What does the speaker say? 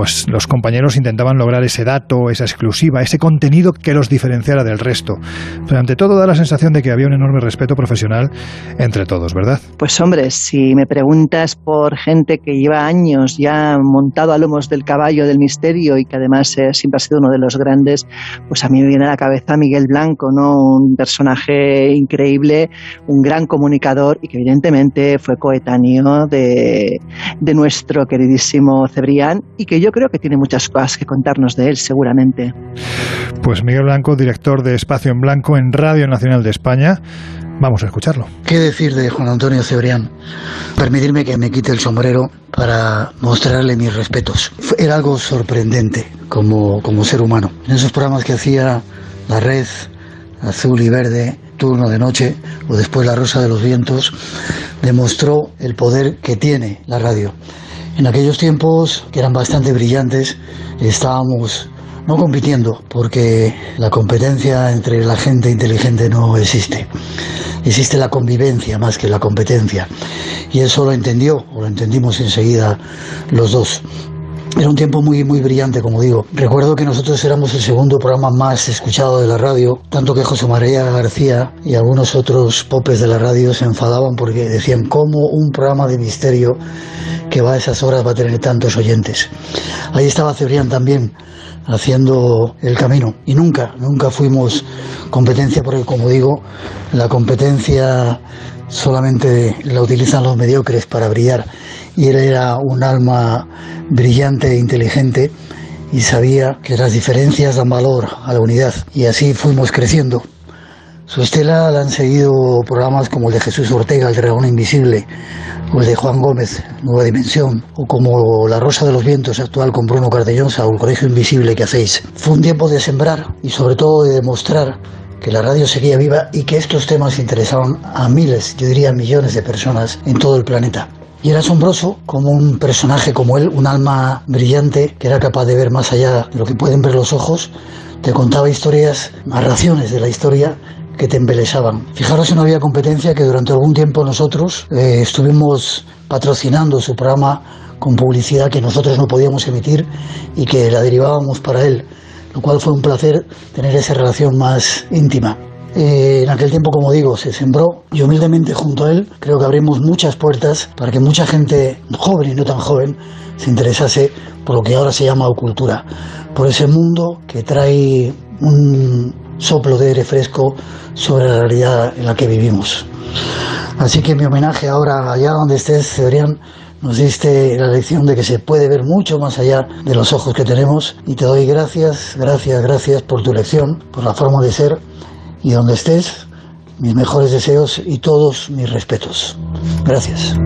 pues los compañeros intentaban lograr ese dato, esa exclusiva, ese contenido que los diferenciara del resto. Pero ante todo da la sensación de que había un enorme respeto profesional entre todos, ¿verdad? Pues hombre, si me preguntas por gente que lleva años ya montado a lomos del caballo del misterio y que además eh, siempre ha sido uno de los grandes, pues a mí me viene a la cabeza Miguel Blanco, ¿no? Un personaje increíble, un gran comunicador y que evidentemente fue coetáneo de, de nuestro queridísimo Cebrián y que yo creo que tiene muchas cosas que contarnos de él, seguramente. Pues Miguel Blanco, director de Espacio en Blanco en Radio Nacional de España. Vamos a escucharlo. ¿Qué decir de Juan Antonio Cebrián? Permitirme que me quite el sombrero para mostrarle mis respetos. Era algo sorprendente como, como ser humano. En esos programas que hacía La Red, Azul y Verde, Turno de Noche o después La Rosa de los Vientos, demostró el poder que tiene la radio. En aquellos tiempos, que eran bastante brillantes, estábamos no compitiendo, porque la competencia entre la gente inteligente no existe. Existe la convivencia más que la competencia. Y eso lo entendió, o lo entendimos enseguida los dos. Era un tiempo muy, muy brillante, como digo. Recuerdo que nosotros éramos el segundo programa más escuchado de la radio, tanto que José María García y algunos otros popes de la radio se enfadaban porque decían cómo un programa de misterio que va a esas horas va a tener tantos oyentes. Ahí estaba Cebrián también haciendo el camino y nunca, nunca fuimos competencia porque como digo, la competencia solamente la utilizan los mediocres para brillar y él era un alma brillante e inteligente y sabía que las diferencias dan valor a la unidad y así fuimos creciendo. Su estela la han seguido programas como el de Jesús Ortega, El Dragón Invisible, el de Juan Gómez, Nueva Dimensión, o como La Rosa de los Vientos actual con Bruno Cardellosa o El Colegio Invisible que hacéis. Fue un tiempo de sembrar y sobre todo de demostrar que la radio seguía viva y que estos temas interesaban a miles, yo diría millones de personas en todo el planeta. Y era asombroso como un personaje como él, un alma brillante, que era capaz de ver más allá de lo que pueden ver los ojos, te contaba historias, narraciones de la historia que te embelesaban. Fijaros si no había competencia que durante algún tiempo nosotros eh, estuvimos patrocinando su programa con publicidad que nosotros no podíamos emitir y que la derivábamos para él, lo cual fue un placer tener esa relación más íntima. Eh, en aquel tiempo, como digo, se sembró y humildemente junto a él creo que abrimos muchas puertas para que mucha gente joven y no tan joven se interesase por lo que ahora se llama cultura, por ese mundo que trae un soplo de aire fresco sobre la realidad en la que vivimos. Así que mi homenaje ahora, allá donde estés, Cebrián, nos diste la lección de que se puede ver mucho más allá de los ojos que tenemos y te doy gracias, gracias, gracias por tu lección, por la forma de ser y donde estés, mis mejores deseos y todos mis respetos. Gracias.